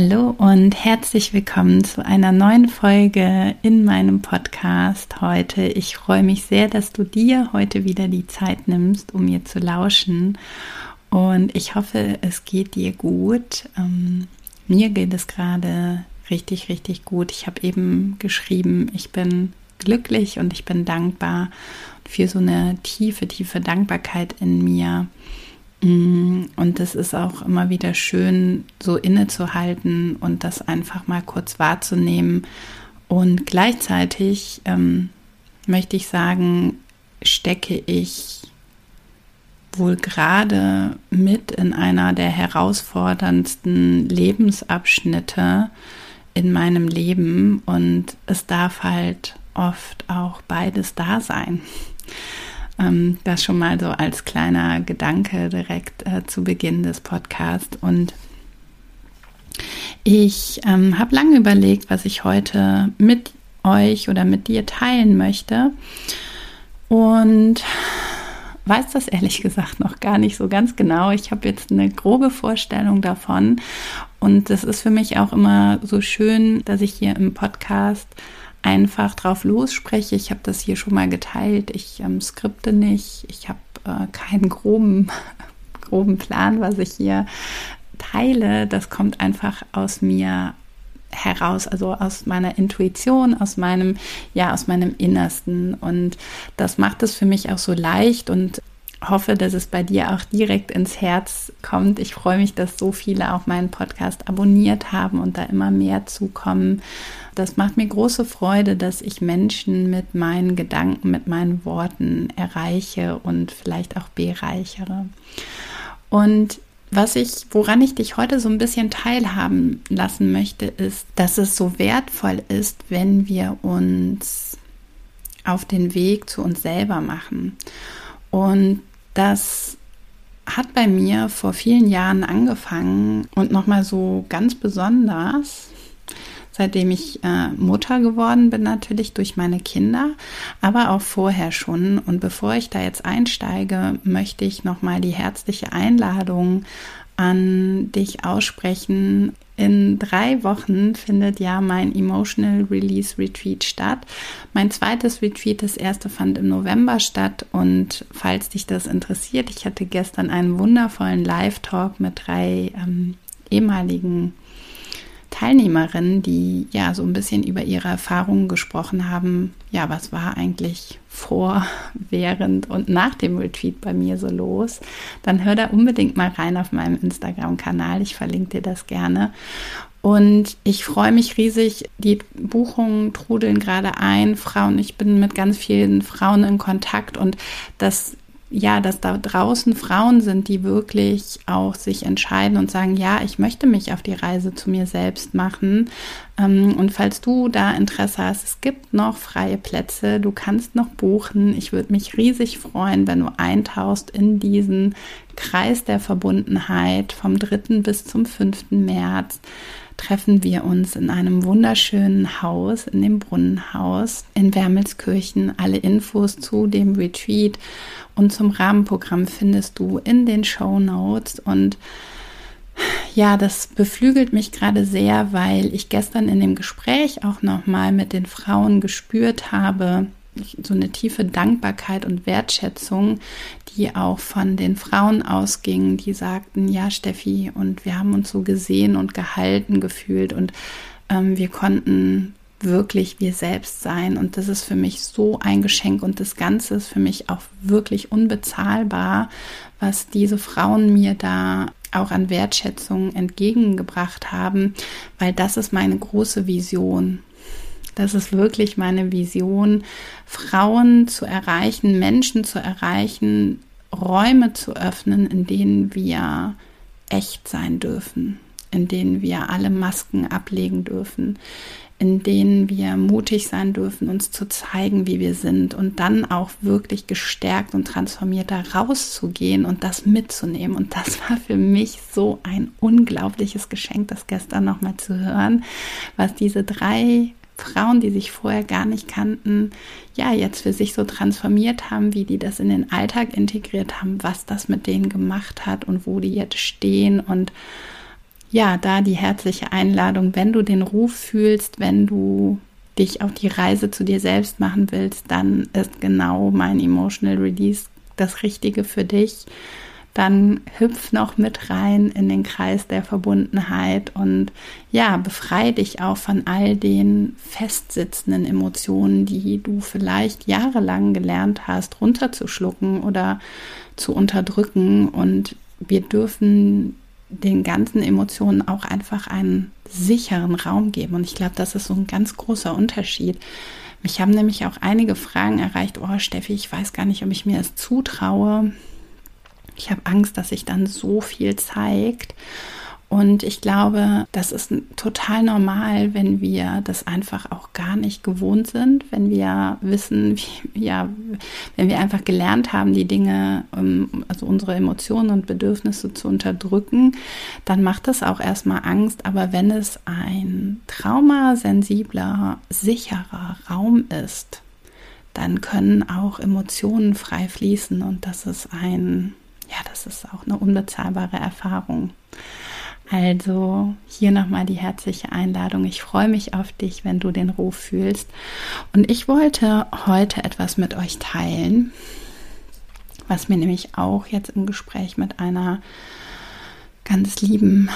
Hallo und herzlich willkommen zu einer neuen Folge in meinem Podcast heute. Ich freue mich sehr, dass du dir heute wieder die Zeit nimmst, um mir zu lauschen. Und ich hoffe, es geht dir gut. Ähm, mir geht es gerade richtig, richtig gut. Ich habe eben geschrieben, ich bin glücklich und ich bin dankbar für so eine tiefe, tiefe Dankbarkeit in mir und es ist auch immer wieder schön, so innezuhalten und das einfach mal kurz wahrzunehmen. Und gleichzeitig ähm, möchte ich sagen, stecke ich wohl gerade mit in einer der herausforderndsten Lebensabschnitte in meinem Leben und es darf halt oft auch beides da sein. Ähm, das schon mal so als kleiner Gedanke direkt äh, zu Beginn des Podcasts. Und ich ähm, habe lange überlegt, was ich heute mit euch oder mit dir teilen möchte. Und weiß das ehrlich gesagt noch gar nicht so ganz genau. Ich habe jetzt eine grobe Vorstellung davon. Und es ist für mich auch immer so schön, dass ich hier im Podcast einfach drauf losspreche. Ich habe das hier schon mal geteilt. Ich ähm, skripte nicht. Ich habe äh, keinen groben, groben Plan, was ich hier teile. Das kommt einfach aus mir heraus, also aus meiner Intuition, aus meinem, ja, aus meinem Innersten. Und das macht es für mich auch so leicht und hoffe, dass es bei dir auch direkt ins Herz kommt. Ich freue mich, dass so viele auch meinen Podcast abonniert haben und da immer mehr zukommen. Das macht mir große Freude, dass ich Menschen mit meinen Gedanken, mit meinen Worten erreiche und vielleicht auch bereichere. Und was ich, woran ich dich heute so ein bisschen teilhaben lassen möchte, ist, dass es so wertvoll ist, wenn wir uns auf den Weg zu uns selber machen. Und das hat bei mir vor vielen Jahren angefangen und nochmal so ganz besonders, seitdem ich äh, Mutter geworden bin, natürlich durch meine Kinder, aber auch vorher schon. Und bevor ich da jetzt einsteige, möchte ich nochmal die herzliche Einladung an dich aussprechen, in drei Wochen findet ja mein Emotional Release Retreat statt. Mein zweites Retreat, das erste fand im November statt. Und falls dich das interessiert, ich hatte gestern einen wundervollen Live-Talk mit drei ähm, ehemaligen Teilnehmerinnen, die ja so ein bisschen über ihre Erfahrungen gesprochen haben. Ja, was war eigentlich vor, während und nach dem Retreat bei mir so los? Dann hör da unbedingt mal rein auf meinem Instagram-Kanal. Ich verlinke dir das gerne. Und ich freue mich riesig. Die Buchungen trudeln gerade ein. Frauen, ich bin mit ganz vielen Frauen in Kontakt und das ja, dass da draußen Frauen sind, die wirklich auch sich entscheiden und sagen, ja, ich möchte mich auf die Reise zu mir selbst machen. Ähm, und falls du da Interesse hast, es gibt noch freie Plätze, du kannst noch buchen. Ich würde mich riesig freuen, wenn du eintauchst in diesen Kreis der Verbundenheit vom 3. bis zum 5. März treffen wir uns in einem wunderschönen Haus, in dem Brunnenhaus in Wermelskirchen. Alle Infos zu dem Retreat und zum Rahmenprogramm findest du in den Show Notes und ja, das beflügelt mich gerade sehr, weil ich gestern in dem Gespräch auch nochmal mit den Frauen gespürt habe, so eine tiefe Dankbarkeit und Wertschätzung, die auch von den Frauen ausging, die sagten, ja, Steffi, und wir haben uns so gesehen und gehalten gefühlt und ähm, wir konnten wirklich wir selbst sein. Und das ist für mich so ein Geschenk und das Ganze ist für mich auch wirklich unbezahlbar, was diese Frauen mir da auch an Wertschätzung entgegengebracht haben, weil das ist meine große Vision. Das ist wirklich meine Vision, Frauen zu erreichen, Menschen zu erreichen, Räume zu öffnen, in denen wir echt sein dürfen, in denen wir alle Masken ablegen dürfen, in denen wir mutig sein dürfen, uns zu zeigen, wie wir sind und dann auch wirklich gestärkt und transformiert da rauszugehen und das mitzunehmen. Und das war für mich so ein unglaubliches Geschenk, das gestern nochmal zu hören, was diese drei Frauen, die sich vorher gar nicht kannten, ja, jetzt für sich so transformiert haben, wie die das in den Alltag integriert haben, was das mit denen gemacht hat und wo die jetzt stehen. Und ja, da die herzliche Einladung, wenn du den Ruf fühlst, wenn du dich auf die Reise zu dir selbst machen willst, dann ist genau mein Emotional Release das Richtige für dich dann hüpf noch mit rein in den Kreis der Verbundenheit und ja, befreie dich auch von all den festsitzenden Emotionen, die du vielleicht jahrelang gelernt hast, runterzuschlucken oder zu unterdrücken. Und wir dürfen den ganzen Emotionen auch einfach einen sicheren Raum geben. Und ich glaube, das ist so ein ganz großer Unterschied. Mich haben nämlich auch einige Fragen erreicht, oh Steffi, ich weiß gar nicht, ob ich mir es zutraue, ich habe Angst, dass sich dann so viel zeigt. Und ich glaube, das ist total normal, wenn wir das einfach auch gar nicht gewohnt sind, wenn wir wissen, wie, ja, wenn wir einfach gelernt haben, die Dinge, ähm, also unsere Emotionen und Bedürfnisse zu unterdrücken, dann macht das auch erstmal Angst. Aber wenn es ein traumasensibler, sicherer Raum ist, dann können auch Emotionen frei fließen und das ist ein ja, das ist auch eine unbezahlbare Erfahrung. Also hier nochmal die herzliche Einladung. Ich freue mich auf dich, wenn du den Ruf fühlst. Und ich wollte heute etwas mit euch teilen, was mir nämlich auch jetzt im Gespräch mit einer ganz lieben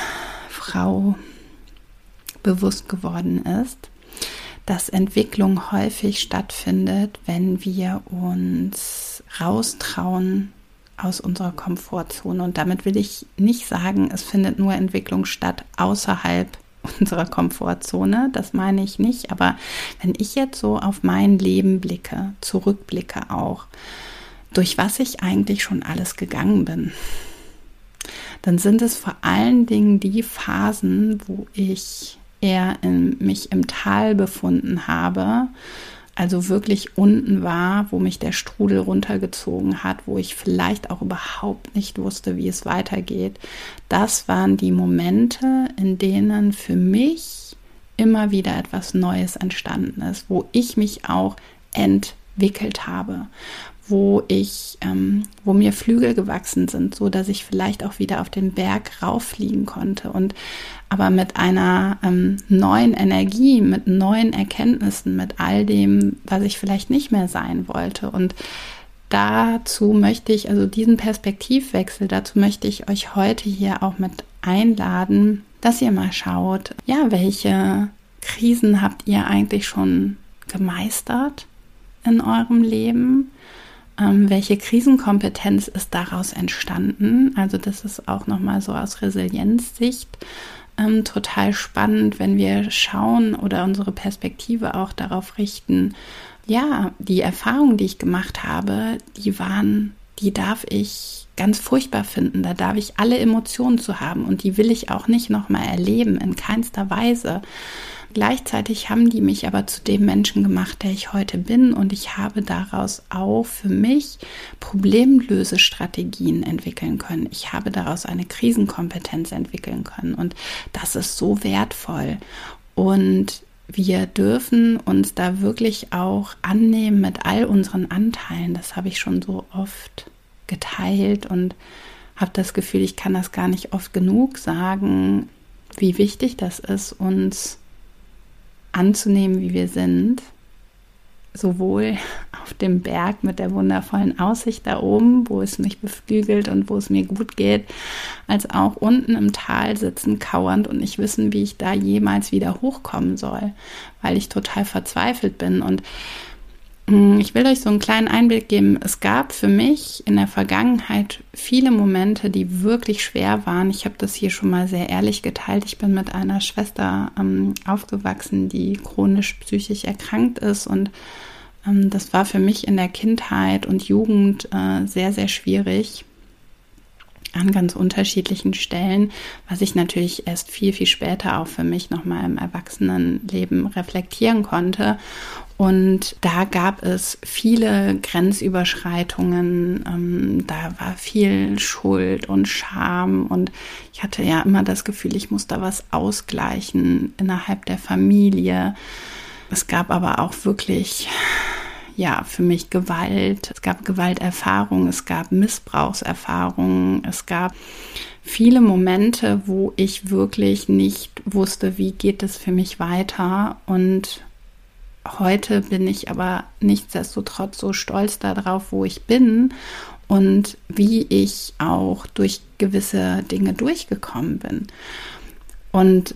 Frau bewusst geworden ist, dass Entwicklung häufig stattfindet, wenn wir uns raustrauen aus unserer Komfortzone. Und damit will ich nicht sagen, es findet nur Entwicklung statt außerhalb unserer Komfortzone. Das meine ich nicht. Aber wenn ich jetzt so auf mein Leben blicke, zurückblicke auch, durch was ich eigentlich schon alles gegangen bin, dann sind es vor allen Dingen die Phasen, wo ich eher in, mich im Tal befunden habe, also wirklich unten war, wo mich der Strudel runtergezogen hat, wo ich vielleicht auch überhaupt nicht wusste, wie es weitergeht. Das waren die Momente, in denen für mich immer wieder etwas Neues entstanden ist, wo ich mich auch entwickelt habe, wo ich, ähm, wo mir Flügel gewachsen sind, so dass ich vielleicht auch wieder auf den Berg rauffliegen konnte und aber mit einer ähm, neuen Energie, mit neuen Erkenntnissen, mit all dem, was ich vielleicht nicht mehr sein wollte und dazu möchte ich, also diesen Perspektivwechsel, dazu möchte ich euch heute hier auch mit einladen, dass ihr mal schaut, ja, welche Krisen habt ihr eigentlich schon gemeistert in eurem Leben? Ähm, welche Krisenkompetenz ist daraus entstanden? Also das ist auch nochmal so aus Resilienzsicht ähm, total spannend, wenn wir schauen oder unsere Perspektive auch darauf richten. Ja, die Erfahrungen, die ich gemacht habe, die waren, die darf ich ganz furchtbar finden. Da darf ich alle Emotionen zu haben und die will ich auch nicht nochmal erleben, in keinster Weise. Gleichzeitig haben die mich aber zu dem Menschen gemacht, der ich heute bin und ich habe daraus auch für mich Problemlösestrategien entwickeln können. Ich habe daraus eine Krisenkompetenz entwickeln können und das ist so wertvoll. Und wir dürfen uns da wirklich auch annehmen mit all unseren Anteilen. Das habe ich schon so oft geteilt und habe das Gefühl, ich kann das gar nicht oft genug sagen, wie wichtig das ist, uns anzunehmen, wie wir sind, sowohl auf dem Berg mit der wundervollen Aussicht da oben, wo es mich beflügelt und wo es mir gut geht, als auch unten im Tal sitzen, kauernd und nicht wissen, wie ich da jemals wieder hochkommen soll, weil ich total verzweifelt bin und ich will euch so einen kleinen Einblick geben. Es gab für mich in der Vergangenheit viele Momente, die wirklich schwer waren. Ich habe das hier schon mal sehr ehrlich geteilt. Ich bin mit einer Schwester ähm, aufgewachsen, die chronisch psychisch erkrankt ist und Ähm, das war für mich in der Kindheit und Jugend äh, sehr, sehr schwierig an ganz unterschiedlichen Stellen, was ich natürlich erst viel, viel später auch für mich nochmal im Erwachsenenleben reflektieren konnte. Und da gab es viele Grenzüberschreitungen, ähm, da war viel Schuld und Scham und ich hatte ja immer das Gefühl, ich muss da was ausgleichen innerhalb der Familie. Es gab aber auch wirklich ja, für mich Gewalt. Es gab Gewalterfahrungen, es gab Missbrauchserfahrungen, es gab viele Momente, wo ich wirklich nicht wusste, wie geht es für mich weiter. Und heute bin ich aber nichtsdestotrotz so stolz darauf, wo ich bin und wie ich auch durch gewisse Dinge durchgekommen bin. Und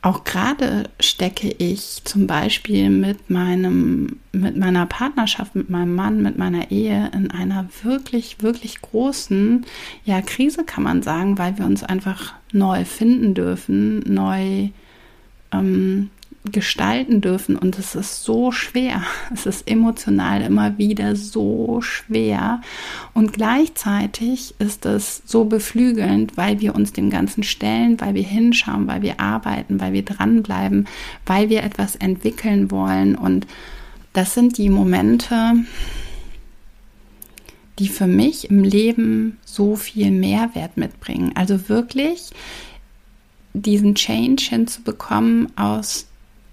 auch gerade stecke ich zum Beispiel mit meinem, mit meiner Partnerschaft, mit meinem Mann, mit meiner Ehe in einer wirklich, wirklich großen, ja, Krise kann man sagen, weil wir uns einfach neu finden dürfen, neu ähm, gestalten dürfen. Und es ist so schwer. Es ist emotional immer wieder so schwer. Und gleichzeitig ist es so beflügelnd, weil wir uns dem Ganzen stellen, weil wir hinschauen, weil wir arbeiten, weil wir dranbleiben, weil wir etwas entwickeln wollen. Und das sind die Momente, die für mich im Leben so viel Mehrwert mitbringen. Also wirklich diesen Change hinzubekommen aus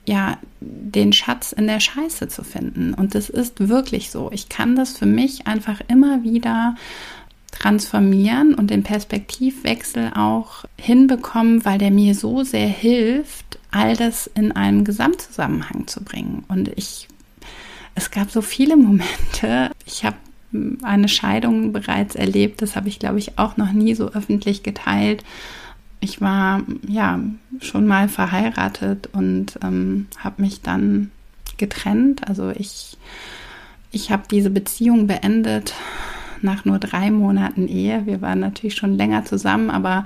ja, den Schatz in der Scheiße zu finden. Und das ist wirklich so. Ich kann das für mich einfach immer wieder transformieren und den Perspektivwechsel auch hinbekommen, weil der mir so sehr hilft, all das in einen Gesamtzusammenhang zu bringen. Und ich, es gab so viele Momente. Ich habe eine Scheidung bereits erlebt. Das habe ich, glaube ich, auch noch nie so öffentlich geteilt ich war ja schon mal verheiratet und ähm, habe mich dann getrennt. Also ich, ich habe diese Beziehung beendet nach nur drei Monaten Ehe. Wir waren natürlich schon länger zusammen, aber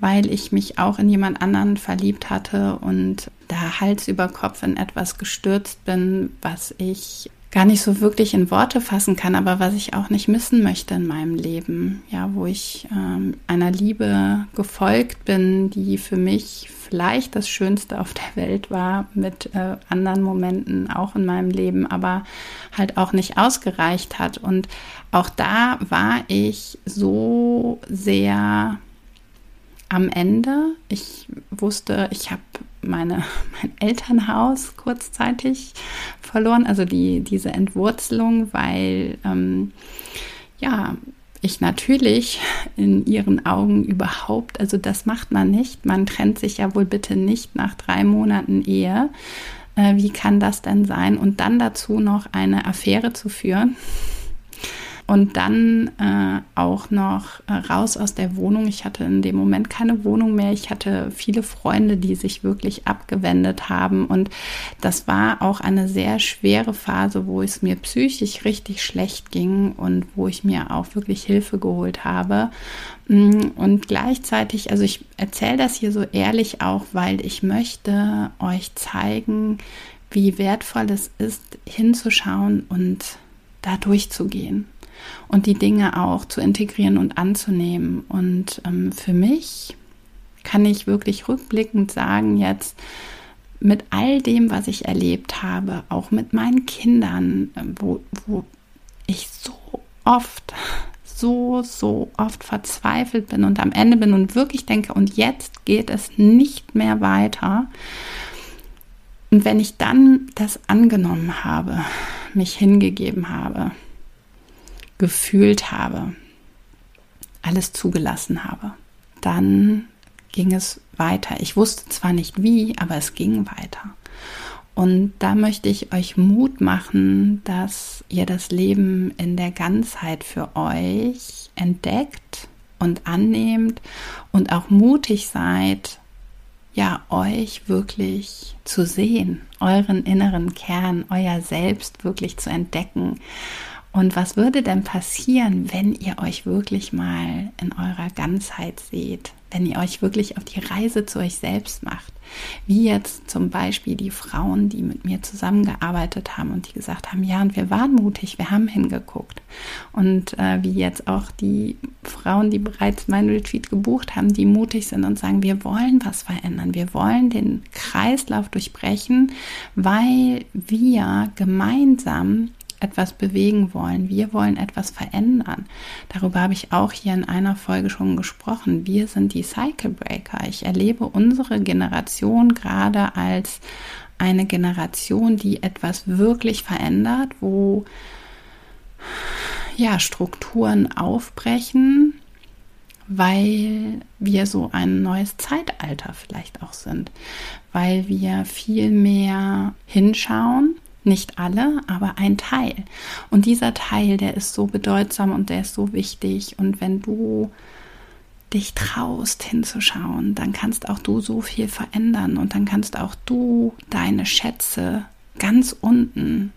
weil ich mich auch in jemand anderen verliebt hatte und da Hals über Kopf in etwas gestürzt bin, was ich gar nicht so wirklich in Worte fassen kann, aber was ich auch nicht missen möchte in meinem Leben. Ja, wo ich ähm, einer Liebe gefolgt bin, die für mich vielleicht das Schönste auf der Welt war, mit äh, anderen Momenten auch in meinem Leben, aber halt auch nicht ausgereicht hat. Und auch da war ich so sehr am Ende. Ich wusste, ich habe mein Elternhaus kurzzeitig verloren, also die, diese Entwurzelung, weil ähm, ja, ich natürlich in ihren Augen überhaupt, also das macht man nicht. Man trennt sich ja wohl bitte nicht nach drei Monaten Ehe. Äh, wie kann das denn sein? Und dann dazu noch eine Affäre zu führen und dann äh, auch noch äh, raus aus der Wohnung. Ich hatte in dem Moment keine Wohnung mehr. Ich hatte viele Freunde, die sich wirklich abgewendet haben. Und das war auch eine sehr schwere Phase, wo es mir psychisch richtig schlecht ging und wo ich mir auch wirklich Hilfe geholt habe. Mm, und gleichzeitig, also ich erzähle das hier so ehrlich auch, weil ich möchte euch zeigen, wie wertvoll es ist, hinzuschauen und da durchzugehen und die Dinge auch zu integrieren und anzunehmen. Und ähm, für mich kann ich wirklich rückblickend sagen, jetzt mit all dem, was ich erlebt habe, auch mit meinen Kindern, wo, wo ich so oft, so, so oft verzweifelt bin und am Ende bin und wirklich denke, und jetzt geht es nicht mehr weiter. Und wenn ich dann das angenommen habe, mich hingegeben habe, gefühlt habe, alles zugelassen habe, dann ging es weiter. Ich wusste zwar nicht wie, aber es ging weiter. Und da möchte ich euch Mut machen, dass ihr das Leben in der Ganzheit für euch entdeckt und annehmt und auch mutig seid, ja, euch wirklich zu sehen, euren inneren Kern, euer Selbst wirklich zu entdecken Und was würde denn passieren, wenn ihr euch wirklich mal in eurer Ganzheit seht? Wenn ihr euch wirklich auf die Reise zu euch selbst macht? Wie jetzt zum Beispiel die Frauen, die mit mir zusammengearbeitet haben und die gesagt haben, ja, und wir waren mutig, wir haben hingeguckt. Und äh, wie jetzt auch die Frauen, die bereits mein Retreat gebucht haben, die mutig sind und sagen, wir wollen was verändern, wir wollen den Kreislauf durchbrechen, weil wir gemeinsam etwas bewegen wollen. Wir wollen etwas verändern. Darüber habe ich auch hier in einer Folge schon gesprochen. Wir sind die Cycle Breaker. Ich erlebe unsere Generation gerade als eine Generation, die etwas wirklich verändert, wo ja, Strukturen aufbrechen, weil wir so ein neues Zeitalter vielleicht auch sind, weil wir viel mehr hinschauen, nicht alle, aber ein Teil. Und dieser Teil, der ist so bedeutsam und der ist so wichtig. Und wenn du dich traust hinzuschauen, dann kannst auch du so viel verändern und dann kannst auch du deine Schätze ganz unten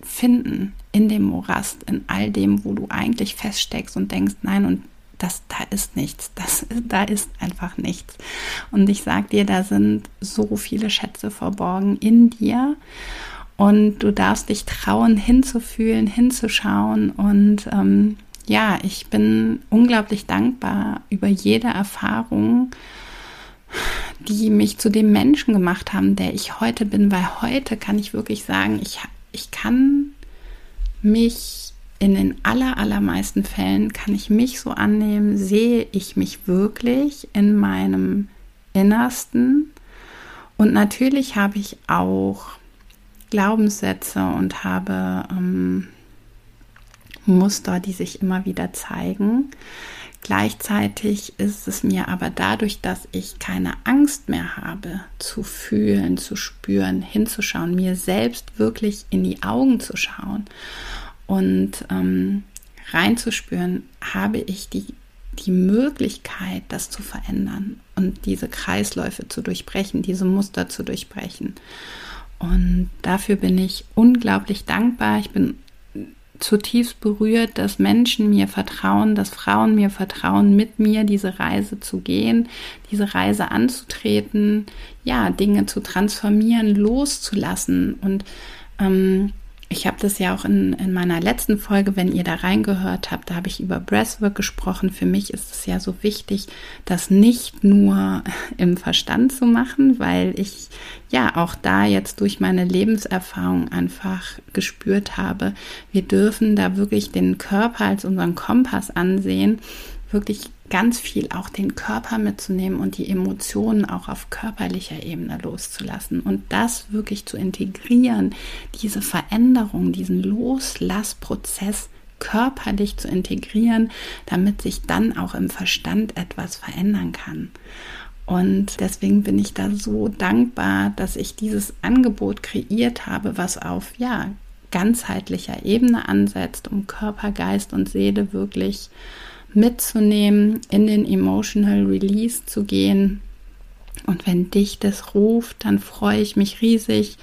finden in dem Morast, in all dem, wo du eigentlich feststeckst und denkst, nein, und das, da ist nichts, das, da ist einfach nichts. Und ich sag dir, da sind so viele Schätze verborgen in dir. Und du darfst dich trauen, hinzufühlen, hinzuschauen. Und ähm, ja, ich bin unglaublich dankbar über jede Erfahrung, die mich zu dem Menschen gemacht haben, der ich heute bin, weil heute kann ich wirklich sagen, ich, ich kann mich in den aller, allermeisten Fällen, kann ich mich so annehmen, sehe ich mich wirklich in meinem Innersten. Und natürlich habe ich auch Glaubenssätze und habe ähm, Muster, die sich immer wieder zeigen. Gleichzeitig ist es mir aber dadurch, dass ich keine Angst mehr habe, zu fühlen, zu spüren, hinzuschauen, mir selbst wirklich in die Augen zu schauen und ähm, reinzuspüren, habe ich die, die Möglichkeit, das zu verändern und diese Kreisläufe zu durchbrechen, diese Muster zu durchbrechen. Und dafür bin ich unglaublich dankbar. Ich bin zutiefst berührt, dass Menschen mir vertrauen, dass Frauen mir vertrauen, mit mir diese Reise zu gehen, diese Reise anzutreten, ja, Dinge zu transformieren, loszulassen und ähm, ich habe das ja auch in, in meiner letzten Folge, wenn ihr da reingehört habt, da habe ich über Breathwork gesprochen. Für mich ist es ja so wichtig, das nicht nur im Verstand zu machen, weil ich ja auch da jetzt durch meine Lebenserfahrung einfach gespürt habe, wir dürfen da wirklich den Körper als unseren Kompass ansehen, wirklich ganz viel auch den Körper mitzunehmen und die Emotionen auch auf körperlicher Ebene loszulassen und das wirklich zu integrieren, diese Veränderung, diesen Loslassprozess körperlich zu integrieren, damit sich dann auch im Verstand etwas verändern kann. Und deswegen bin ich da so dankbar, dass ich dieses Angebot kreiert habe, was auf ja ganzheitlicher Ebene ansetzt, um Körper, Geist und Seele wirklich mitzunehmen, in den Emotional Release zu gehen. Und wenn dich das ruft, dann freue ich mich riesig,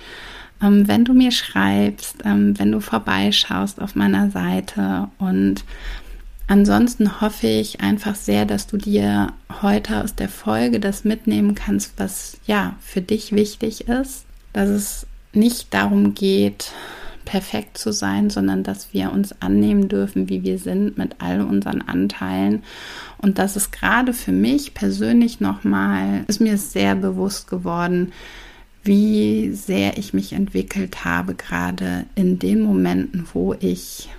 ähm, wenn du mir schreibst, ähm, wenn du vorbeischaust auf meiner Seite. Und ansonsten hoffe ich einfach sehr, dass du dir heute aus der Folge das mitnehmen kannst, was ja für dich wichtig ist, dass es nicht darum geht, perfekt zu sein, sondern dass wir uns annehmen dürfen, wie wir sind, mit all unseren Anteilen. Und das ist gerade für mich persönlich nochmal, ist mir sehr bewusst geworden, wie sehr ich mich entwickelt habe, gerade in den Momenten, wo ich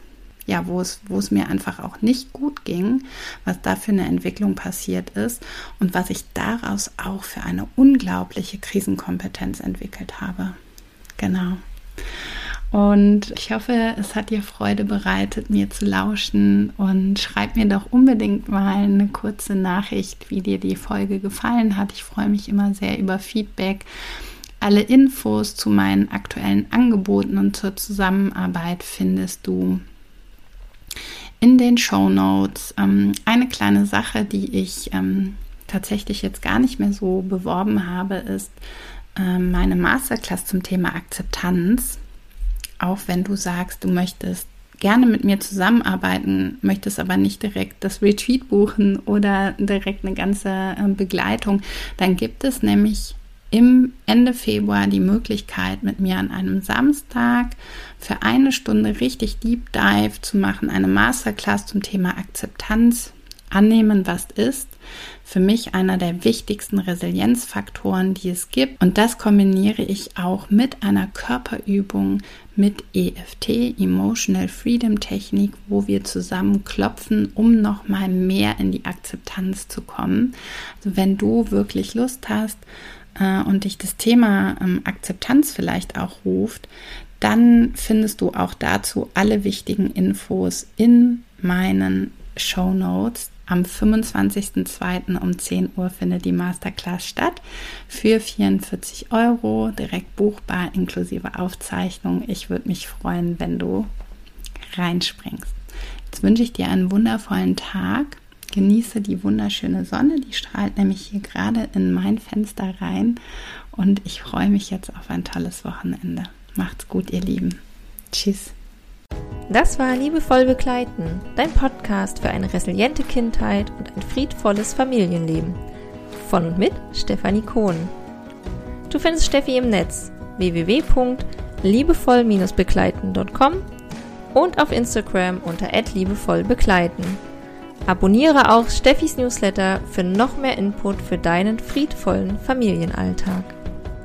ja, wo es, wo es mir einfach auch nicht gut ging, was da für eine Entwicklung passiert ist und was ich daraus auch für eine unglaubliche Krisenkompetenz entwickelt habe. Genau. Und ich hoffe, es hat dir Freude bereitet, mir zu lauschen. Und schreib mir doch unbedingt mal eine kurze Nachricht, wie dir die Folge gefallen hat. Ich freue mich immer sehr über Feedback. Alle Infos zu meinen aktuellen Angeboten und zur Zusammenarbeit findest du in den Show Notes. Ähm, eine kleine Sache, die ich ähm, tatsächlich jetzt gar nicht mehr so beworben habe, ist äh, meine Masterclass zum Thema Akzeptanz auch wenn du sagst, du möchtest gerne mit mir zusammenarbeiten möchtest, aber nicht direkt das Retreat buchen oder direkt eine ganze äh, Begleitung, dann gibt es nämlich im Ende Februar die Möglichkeit, mit mir an einem Samstag für eine Stunde richtig Deep Dive zu machen, eine Masterclass zum Thema Akzeptanz, annehmen, was ist. Für mich einer der wichtigsten Resilienzfaktoren, die es gibt. Und das kombiniere ich auch mit einer Körperübung mit EFT, Emotional Freedom Technik, wo wir zusammen klopfen, um nochmal mehr in die Akzeptanz zu kommen. Also wenn du wirklich Lust hast, äh, und dich das Thema ähm, Akzeptanz vielleicht auch ruft, dann findest du auch dazu alle wichtigen Infos in meinen Show Notes. Am 25.02. um 10 Uhr findet die Masterclass statt für 44 Euro, direkt buchbar inklusive Aufzeichnung. Ich würde mich freuen, wenn du reinspringst. Jetzt wünsche ich dir einen wundervollen Tag Genieße die wunderschöne Sonne, die strahlt nämlich hier gerade in mein Fenster rein und ich freue mich jetzt auf ein tolles Wochenende. Macht's gut, ihr Lieben. Tschüss. Das war Liebevoll Begleiten, dein Podcast für eine resiliente Kindheit und ein friedvolles Familienleben. Von und mit Stefanie Kohn. Du findest Steffi im Netz www.liebevoll-begleiten.com und auf Instagram unter liebevollbegleiten. Abonniere auch Steffis Newsletter für noch mehr Input für deinen friedvollen Familienalltag.